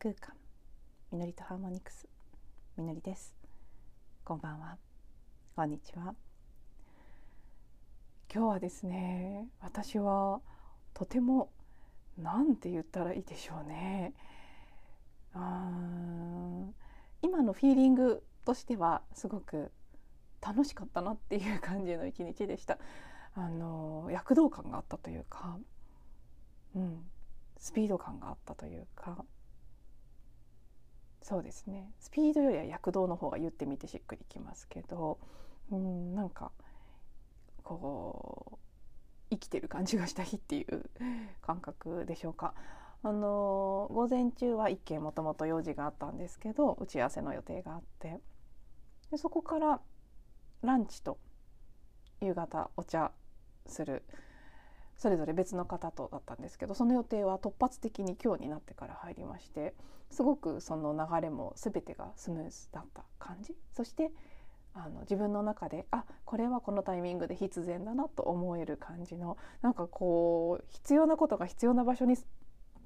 空間。みのりとハーモニクス。みのりです。こんばんは。こんにちは。今日はですね私はとてもなんて言ったらいいでしょうね。あ今のフィーリングとしてはすごく楽しかったなっていう感じの一日でした。あの躍動感があったというか、うん、スピード感があったというか。そうですねスピードよりは躍動の方が言ってみてしっくりきますけど、うん、なんかこう生きてる感じがした日っていう感覚でしょうか。あの午前中は一件もともと用事があったんですけど打ち合わせの予定があってでそこからランチと夕方お茶するそれぞれ別の方とだったんですけどその予定は突発的に今日になってから入りましてすごくその流れも全てがスムーズだった感じそしてあの自分の中であこれはこのタイミングで必然だなと思える感じのなんかこう必要なことが必要な場所に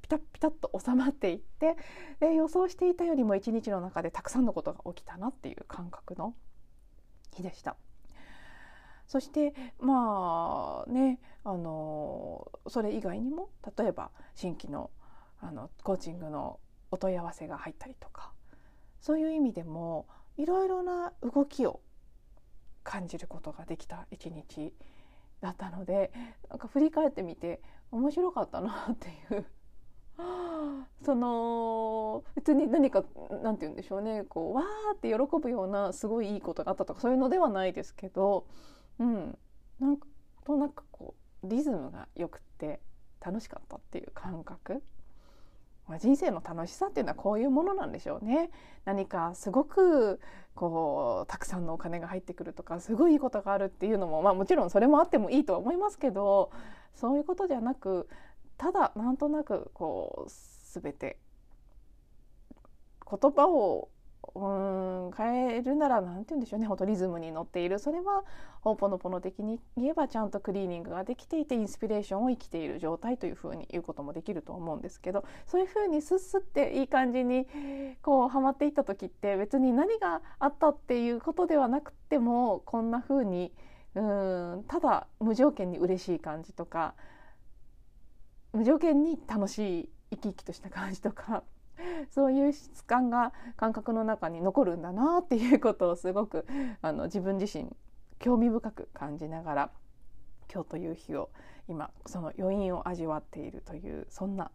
ピタッピタッと収まっていってで予想していたよりも一日の中でたくさんのことが起きたなっていう感覚の日でした。そしてまあねあのそれ以外にも例えば新規のあのコーチングのお問い合わせが入ったりとかそういう意味でもいろいろな動きを感じることができた一日だったのでなんか振り返ってみて面白かったなっていう。その別に何か何て言うんでしょうね。こうわーって喜ぶようなすごいいいことがあったとかそういうのではないですけどうん。なんとなくこうリズムがよくって楽しかったっていう感覚、まあ、人生の楽しさっていうのはこういうものなんでしょうね。何かすごくこうたくさんのお金が入ってくるとかすごいいいことがあるっていうのもまあもちろんそれもあってもいいとは思いますけどそういうことじゃなくただなんとなくこう全て言葉をうん変えるなら何て言うんでしょうねほんとリズムに乗っている。それはホーポノポノ的に言えばちゃんとクリーニングができていてインスピレーションを生きている状態というふうに言うこともできると思うんですけどそういうふうにスッスっていい感じにこうはまっていった時って別に何があったっていうことではなくてもこんなふうにうんただ無条件に嬉しい感じとか無条件に楽しい生き生きとした感じとかそういう質感が感覚の中に残るんだなっていうことをすごくあの自分自身興味深く感じながら今日という日を今その余韻を味わっているというそんな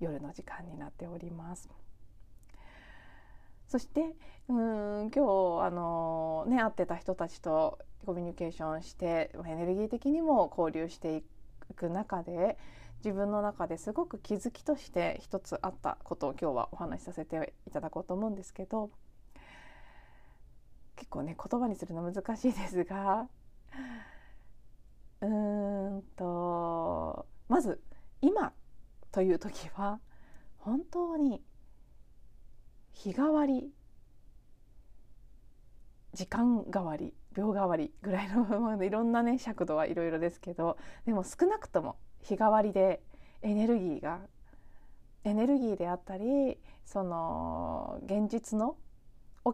夜の時間になっております。そしてうん今日あのね会ってた人たちとコミュニケーションしてエネルギー的にも交流していく中で自分の中ですごく気づきとして一つあったことを今日はお話しさせていただこうと思うんですけど結構ね言葉にするの難しいですがうーんとまず今という時は本当に日替わり時間代わり秒代わりぐらいの いろんなね尺度はいろいろですけどでも少なくとも日替わりでエネルギーがエネルギーであったりその現実の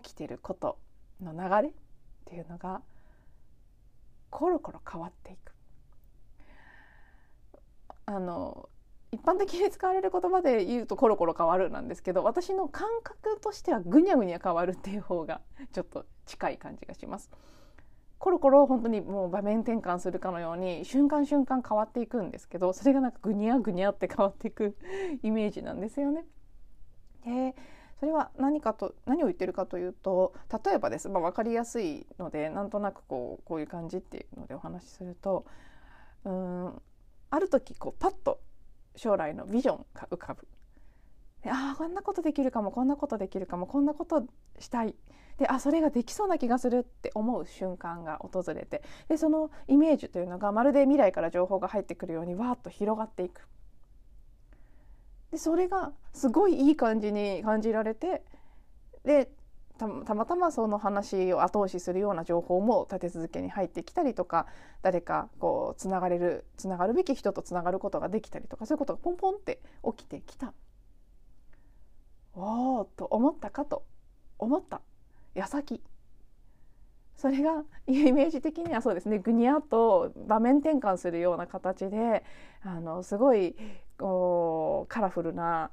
起きてることの流れっていうのがコロコロ変わっていく。あの一般的に使われる言葉で言うとコロコロ変わるなんですけど私の感覚としてはぐにゃぐにゃ変わるっていう方がちょっと近い感じがします。コロコロ本当にもう場面転換するかのように瞬間瞬間変わっていくんですけどそれがなんかぐにゃぐにゃって変わっていくイメージなんですよね。でそれは何かと何を言ってるかというと例えばです、まあ、分かりやすいのでなんとなくこうこういう感じっていうのでお話しするとうんある時こうパッと将来のビジョンが浮かぶ。でああこんなことできるかもこんなことできるかもこんなことしたい。であそれができそうな気がするって思う瞬間が訪れて。でそのイメージというのがまるで未来から情報が入ってくるようにわーっと広がっていく。でそれがすごいいい感じに感じられてでたまたまその話を後押しするような情報も立て続けに入ってきたりとか誰かこうつながれるつながるべき人とつながることができたりとかそういうことがポンポンって起きてきた。おおと思ったかと。思った。矢先。それがイメージ的にはそうですね。ぐにゃっと場面転換するような形であのすごいこうカラフルな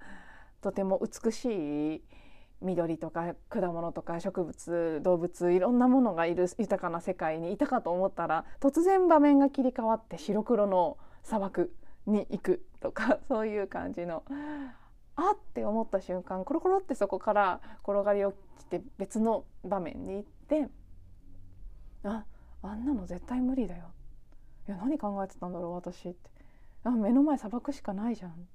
とても美しい緑とか果物とか植物動物いろんなものがいる豊かな世界にいたかと思ったら突然場面が切り替わって白黒の砂漠に行くとかそういう感じのあって思った瞬間コロコロってそこから転がり落ちて別の場面に行ってああんなの絶対無理だよ。いや何考えてたんだろう私って。あ目の前砂漠しかないじゃん。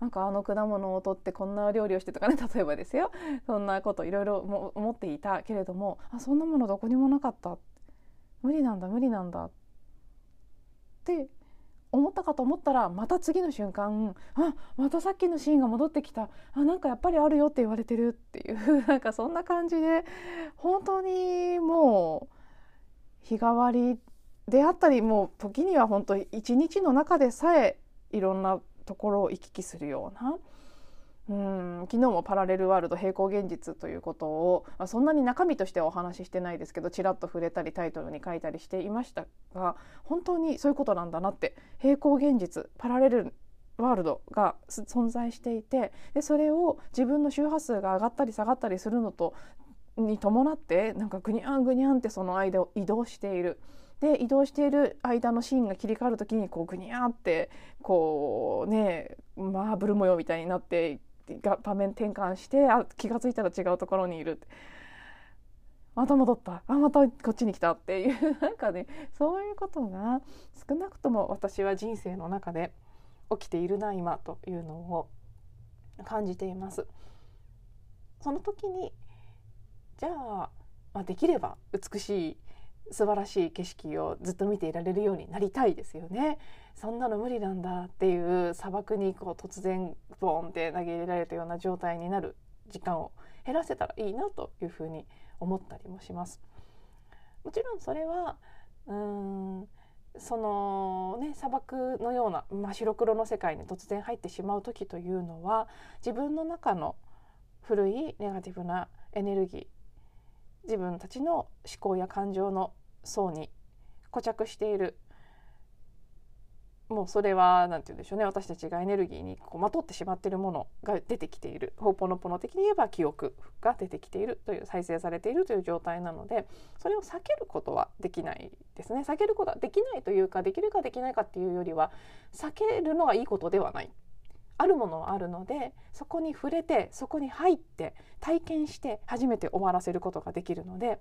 なんかあの果物を取ってこんな料理をしてとかね 例えばですよ。そんなこといろいろ思っていたけれどもあそんなものどこにもなかった。無理なんだ無理なんだ。って思ったかと思ったらまた次の瞬間あまたさっきのシーンが戻ってきた。あなんかやっぱりあるよって言われてるっていう なんかそんな感じで本当にもう日替わりであったりもう時には本当一日の中でさえいろんなところを行き来するようなうん昨日もパラレルワールド平行現実ということを、まあ、そんなに中身としてはお話ししてないですけどちらっと触れたりタイトルに書いたりしていましたが本当にそういうことなんだなって平行現実パラレルワールドが存在していてでそれを自分の周波数が上がったり下がったりするのとに伴ってなんかぐにゃんぐにゃんってその間を移動している。で移動している間のシーンが切り替わる時にこうぐにゃってこうねマーブル模様みたいになってが場面転換してあ気が付いたら違うところにいる。また戻った。あまたこっちに来たっていう。なんかねそういうことが少なくとも私は人生の中で起きているな今というのを感じています。その時にじゃあ、まあ、できれば美しい素晴らしい景色をずっと見ていられるようになりたいですよね。そんなの無理なんだっていう砂漠にこう突然ボーンって投げ入れられたような状態になる時間を減らせたらいいなというふうに思ったりもします。もちろんそれはうーんそのね砂漠のような真っ白黒の世界に突然入ってしまう時というのは自分の中の古いネガティブなエネルギー自分たちの思考や感情の層に固着している。もうそれは何て言うんでしょうね。私たちがエネルギーにこうまとってしまっているものが出てきている。ホーポノポノ的に言えば記憶が出てきている。という再生されているという状態なのでそれを避けることはできないですね。避けることはできないというかできるかできないかっていうよりは避けるのがいいことではない。あるものはあるのでそこに触れてそこに入って体験して初めて終わらせることができるので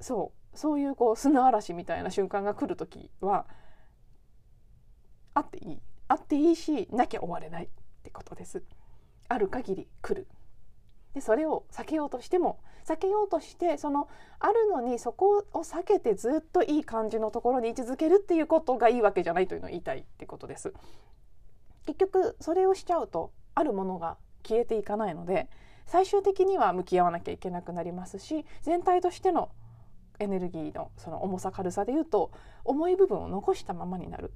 そう。そういうこう砂嵐みたいな瞬間が来る時はあっていいあっていいしなきゃ終われないってことです。ある限り来る。でそれを避けようとしても避けようとしてそのあるのにそこを避けてずっといい感じのところに位置づけるっていうことがいいわけじゃないというのを言いたいってことです。結局それをしちゃうとあるものが消えていかないので最終的には向き合わなきゃいけなくなりますし全体としてのエネルギーのその重さ軽さでいうと重い部分を残したままになる。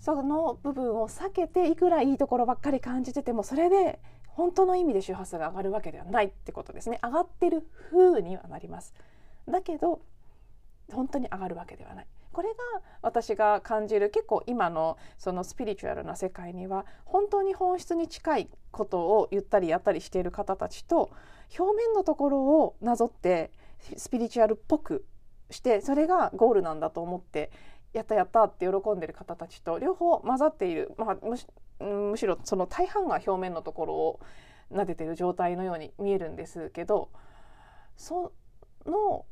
その部分を避けていくらいいところばっかり感じててもそれで本当の意味で周波数が上がるわけではないってことですね。上がってる風にはなります。だけど本当に上がるわけではない。これが私が感じる結構今のそのスピリチュアルな世界には本当に本質に近いことを言ったりやったりしている方たちと表面のところをなぞってスピリチュアルっぽくしてそれがゴールなんだと思ってやったやったって喜んでる方たちと両方混ざっている、まあ、むしむしろその大半が表面のところを撫でてる状態のように見えるんですけどその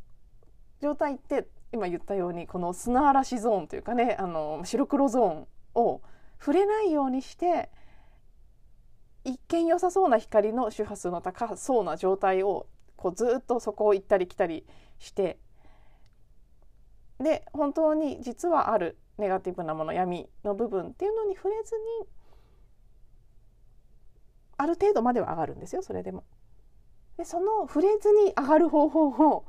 状態って今言ったようにこの砂嵐ゾーンというかねあの白黒ゾーンを触れないようにして一見良さそうな光の周波数の高そうな状態をこうずっとそこを行ったり来たりしてで本当に実はあるネガティブなもの闇の部分っていうのに触れずにある程度までは上がるんですよそれでも。でその触れずに上がる方法を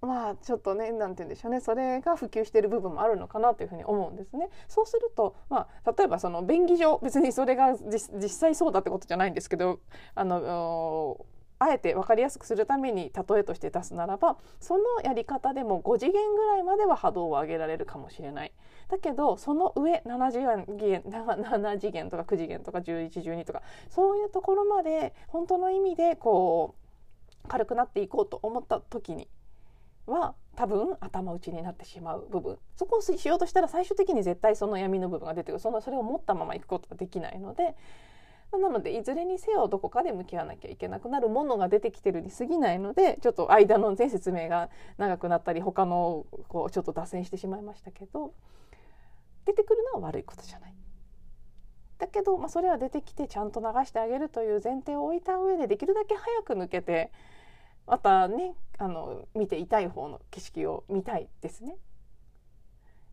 まあちょっとね何て言うんでしょうねそれが普及している部分もあるのかなというふうに思うんですね。そうすると、まあ、例えばその便宜上別にそれが実際そうだってことじゃないんですけどあのあえて分かりやすくするために例えとして出すならばそのやり方でも5次元ぐらいまでは波動を上げられるかもしれない。だけどその上7次元 ,7 次元とか9次元とか1112とかそういうところまで本当の意味でこう軽くなっていこうと思った時には多分頭打ちになってしまう部分そこをしようとしたら最終的に絶対その闇の部分が出てくるそのそれを持ったままいくことができないのでなのでいずれにせよどこかで向き合わなきゃいけなくなるものが出てきてるに過ぎないのでちょっと間の全説明が長くなったり他のこうちょっと脱線してしまいましたけど出てくるのは悪いことじゃない。だけど、まあ、それは出てきてちゃんと流してあげるという前提を置いた上でできるだけ早く抜けてまたねあの見ていたい方の景色を見たいですね。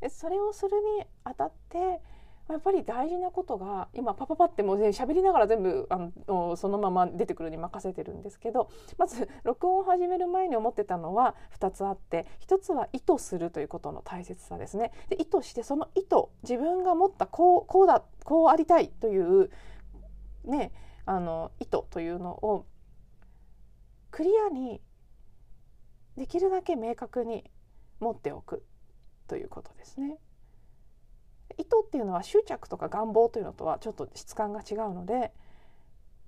それをするにあたってやっぱり大事なことが今パパパってもう喋りながら全部あのそのまま出てくるに任せてるんですけどまず録音を始める前に思ってたのは2つあって1つは意図するということの大切さですね。で意図してその意図自分が持ったこうこうだこうありたいというねあの意図というのをクリアにできるだけ明確に持っておくということですね。意図っていうのは執着とか願望というのとはちょっと質感が違うので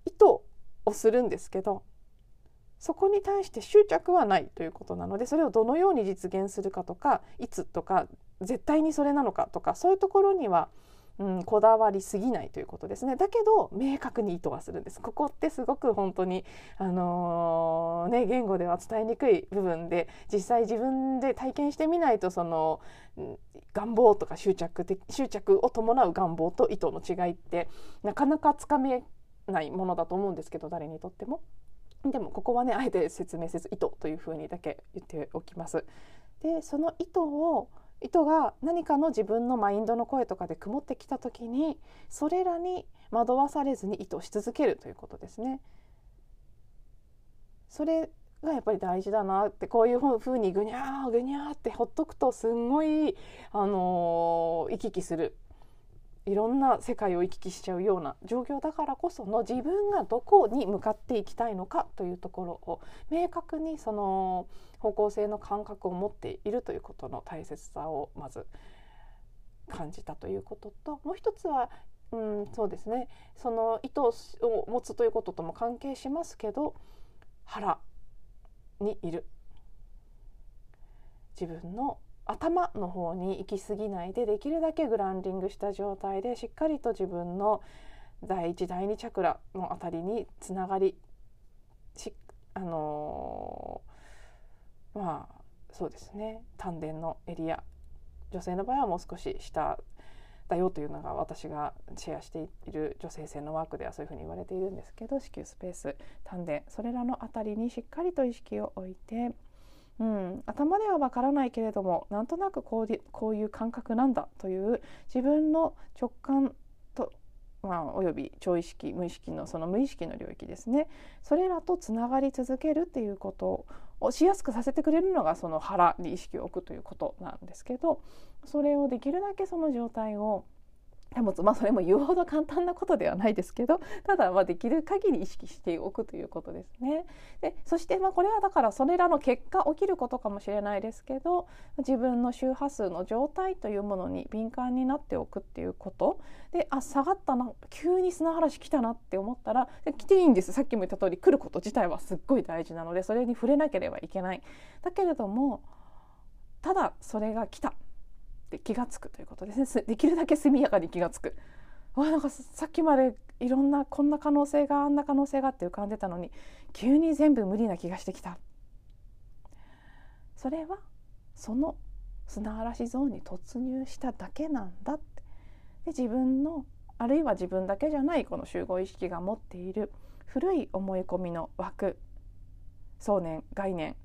意図をするんですけどそこに対して執着はないということなのでそれをどのように実現するかとかいつとか絶対にそれなのかとかそういうところにはうん、こだわりすぎないということですねだけど明確に意図はするんですここってすごく本当に、あのー、ね、言語では伝えにくい部分で実際自分で体験してみないとその願望とか執着執着を伴う願望と意図の違いってなかなかつかめないものだと思うんですけど誰にとっても。でもここはねあえて説明せず意図というふうにだけ言っておきます。でその意図を意図が何かの自分のマインドの声とかで曇ってきた時にそれらに惑わされずに意図し続けるということですね。それがやっぱり大事だなってこういうふうにぐにゃーぐにゃーってほっとくとすんごい、あのー、行き来するいろんな世界を行き来しちゃうような状況だからこその自分がどこに向かっていきたいのかというところを明確にその方向性の感覚を持っているということの大切さをまず感じたということともう一つは、うん、そうですね。その意図を持つということとも関係しますけど腹にいる。自分の頭の方に行き過ぎないでできるだけグランディングした状態でしっかりと自分の第一第二チャクラのあたりにつながりあのー、まあそうですね。丹田のエリア女性の場合はもう少し下だよというのが私がシェアしている女性性のワークではそういうふうに言われているんですけど子宮スペース丹田それらのあたりにしっかりと意識を置いてうん、頭ではわからないけれどもなんとなくこうこういう感覚なんだという自分の直感と、まあ、および超意識無意識のその無意識の領域ですね。それらとつながり続けるっていうことをしやすくさせてくれるのがその腹に意識を置くということなんですけどそれをできるだけその状態を保つまあそれも言うほど簡単なことではないですけどただまあできる限り意識しておくということですね。でそしてまあこれはだからそれらの結果起きることかもしれないですけど自分の周波数の状態というものに敏感になっておくっていうことであ下がったな急に砂嵐来たなって思ったら来ていいんですさっきも言った通り来ること自体はすっごい大事なのでそれに触れなければいけない。だけれどもただそれが来たって気が付くということですね。できるだけ速やかに気が付く。わなんかさっきまでいろんなこんな可能性があんな可能性がって浮かんでたのに急に全部無理な気がしてきた。それはその砂嵐ゾーンに突入しただけなんだって。で自分のあるいは自分だけじゃないこの集合意識が持っている古い思い込みの枠想念概念。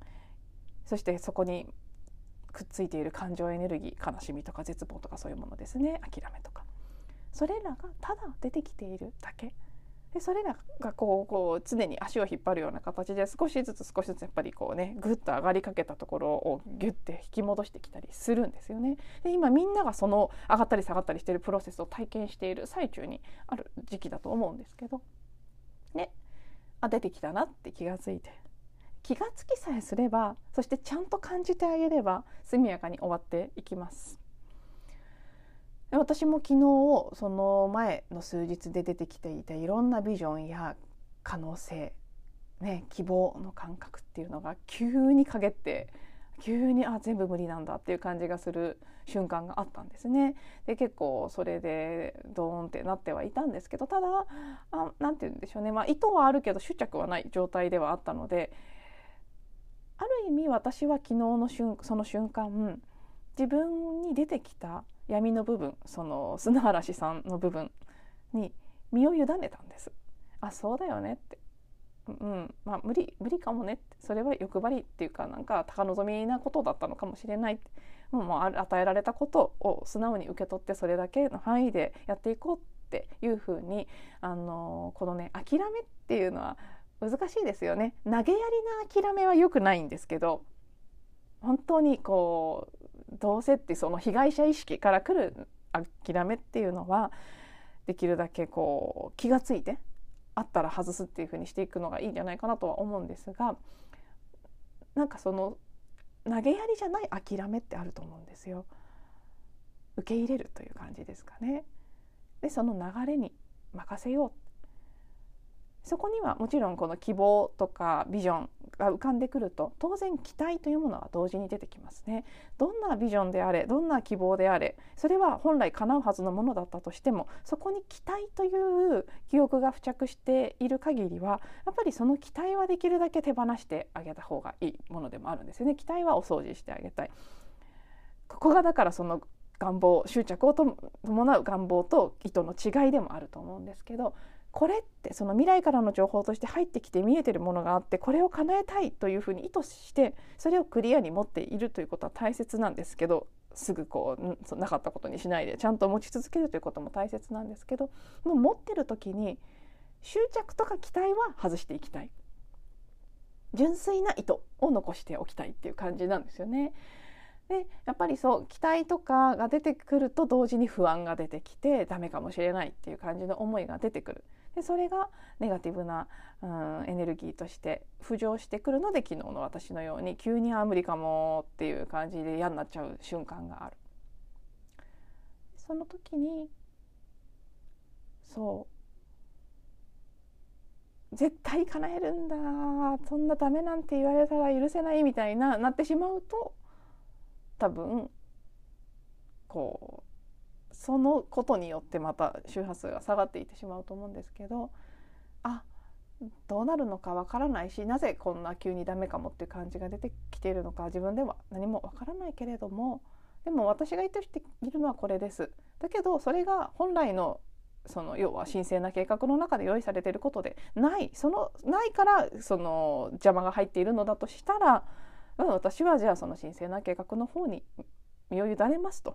そしてそこにくっついている感情エネルギー悲しみとか絶望とかそういうものですね。諦めとか。それらがただ出てきているだけ。でそれらがこうこう常に足を引っ張るような形で少しずつ少しずつやっぱりこうねぐっと上がりかけたところをギュッて引き戻してきたりするんですよね。で今みんながその上がったり下がったりしているプロセスを体験している最中にある時期だと思うんですけどねあ出てきたなって気がついて気がつきさえすればそしてちゃんと感じてあげれば速やかに終わっていきます。私も昨日その前の数日で出てきていたいろんなビジョンや可能性、ね、希望の感覚っていうのが急に陰って急にあ全部無理なんだっていう感じがする瞬間があったんですね。で結構それでドーンってなってはいたんですけどただ何て言うんでしょうね、まあ、意図はあるけど執着はない状態ではあったのである意味私は昨日の瞬その瞬間自分に出てきた闇の部分その砂嵐さんの部分に身を委ねたんです。あそうだよねって。うんまあ無理無理かもねって。それは欲張りっていうかなんか高望みなことだったのかもしれないって。もう与えられたことを素直に受け取ってそれだけの範囲でやっていこうっていうふうにあのこのね諦めっていうのは難しいですよね投げやりな諦めは良くないんですけど本当にこうどうせってその被害者意識から来る諦めっていうのはできるだけこう気がついてあったら外すっていうふうにしていくのがいいんじゃないかなとは思うんですがなんかその投げやりじゃない諦めってあると思うんですよ。受け入れるという感じですかね。でその流れに任せようそこにはもちろんこの希望とかビジョンが浮かんでくると当然期待というものは同時に出てきますね。どんなビジョンであれどんな希望であれそれは本来叶うはずのものだったとしてもそこに期待という記憶が付着している限りはやっぱりその期待はできるだけ手放してあげた方がいいものでもあるんですよね。期待はお掃除してあげたい。ここがだからその願望執着を伴う願望と意図の違いでもあると思うんですけどこれってその未来からの情報として入ってきて見えてるものがあってこれを叶えたいというふうに意図してそれをクリアに持っているということは大切なんですけどすぐこうなかったことにしないでちゃんと持ち続けるということも大切なんですけどもう持ってる時に執着とか期待は外していきたい純粋な意図を残しておきたいっていう感じなんですよね。でやっぱりそう期待とかが出てくると同時に不安が出てきてダメかもしれないっていう感じの思いが出てくるでそれがネガティブな、うん、エネルギーとして浮上してくるので昨日の私のように急にあ無理かもっていう感じで嫌になっちゃう瞬間がある。その時にそう絶対叶えるんだそんなダメなんて言われたら許せないみたいななってしまうと多分こうそのことによってまた周波数が下がっていってしまうと思うんですけどあどうなるのかわからないしなぜこんな急にダメかもっていう感じが出てきているのか自分では何もわからないけれどもでも私が意図しているのはこれです。だけどそれが本来のその要は神聖な計画の中で用意されていることでないそのないからその邪魔が入っているのだとしたら、私はじゃあその神聖な計画の方に身を委ねますと。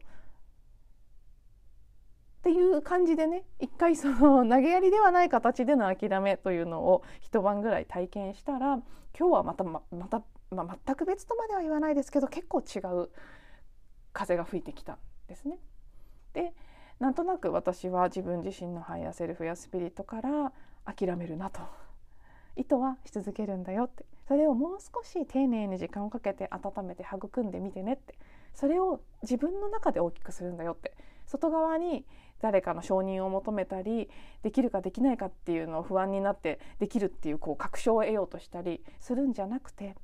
っていう感じでね一回その 投げやりではない形での諦めというのを一晩ぐらい体験したら今日はまたままた、まあ、全く別とまでは言わないですけど結構違う風が吹いてきたんですね。でなんとなく私は自分自身のハイヤーセルフやスピリットから諦めるなと。意図はし続けるんだよって。それをもう少し丁寧に時間をかけて温めて育んでみてねって。それを自分の中で大きくするんだよって。外側に誰かの承認を求めたりできるかできないかっていうのを不安になってできるっていうこう確証を得ようとしたりするんじゃなくて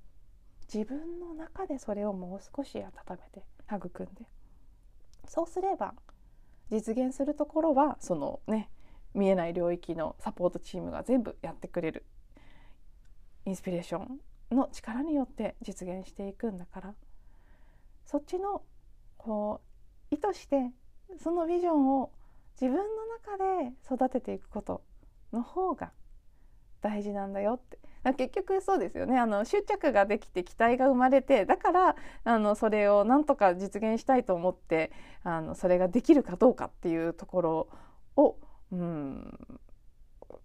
自分の中でそれをもう少し温めて育んで。そうすれば実現するところはそのね見えない領域のサポートチームが全部やってくれる。インスピレーションの力によって実現していくんだから。そっちのこう意図してそのビジョンを自分の中で育てていくことの方が大事なんだよって。結局そうですよね。あの執着ができて期待が生まれてだからあのそれをなんとか実現したいと思ってあのそれができるかどうかっていうところを、うん、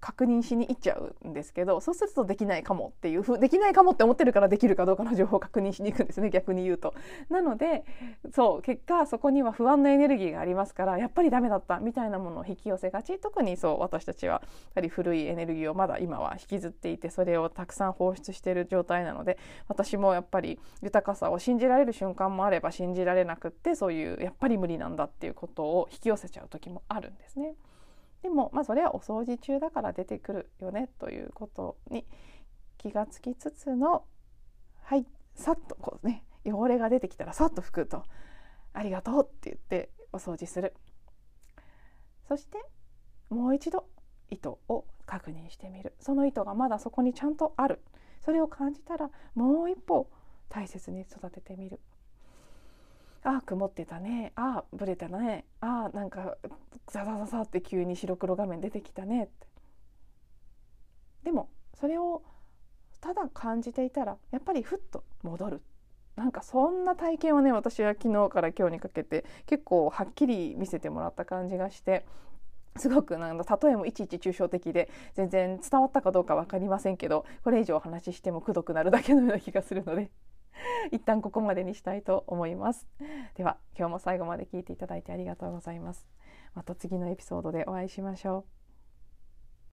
確認しに行っちゃうんですけどそうするとできないかもっていうふできないかもって思ってるからできるかどうかの情報を確認しに行くんですね逆に言うと。なのでそう結果そこには不安のエネルギーがありますからやっぱりダメだったみたいなものを引き寄せがち特にそう私たちはやはり古いエネルギーをまだ今は引きずっていてそれをたくさん放出している状態なので私もやっぱり豊かさを信じられる瞬間もあれば信じられなくってそういうやっぱり無理なんだっていうことを引き寄せちゃう時もあるんですね。でも、まあ、それはお掃除中だから出てくるよねということに気がつきつつのはいさっとこうね汚れが出てきたらさっと拭くと「ありがとう」って言ってお掃除する。そしてもう一度糸を確認してみる。その糸がまだそこにちゃんとある。それを感じたらもう一歩大切に育ててみる。ああ曇ってたね。ああブレたね。ああなんかザザザザって急に白黒画面出てきたね。ってでもそれをただ感じていたらやっぱりふっと戻る。なんかそんな体験をね私は昨日から今日にかけて結構はっきり見せてもらった感じがしてすごくなんだ例えもいちいち抽象的で全然伝わったかどうか分かりませんけどこれ以上お話ししてもくどくなるだけのような気がするので。一旦ここまでにしたいと思います。では今日も最後まで聞いていただいてありがとうございます。また次のエピソードでお会いしましょう。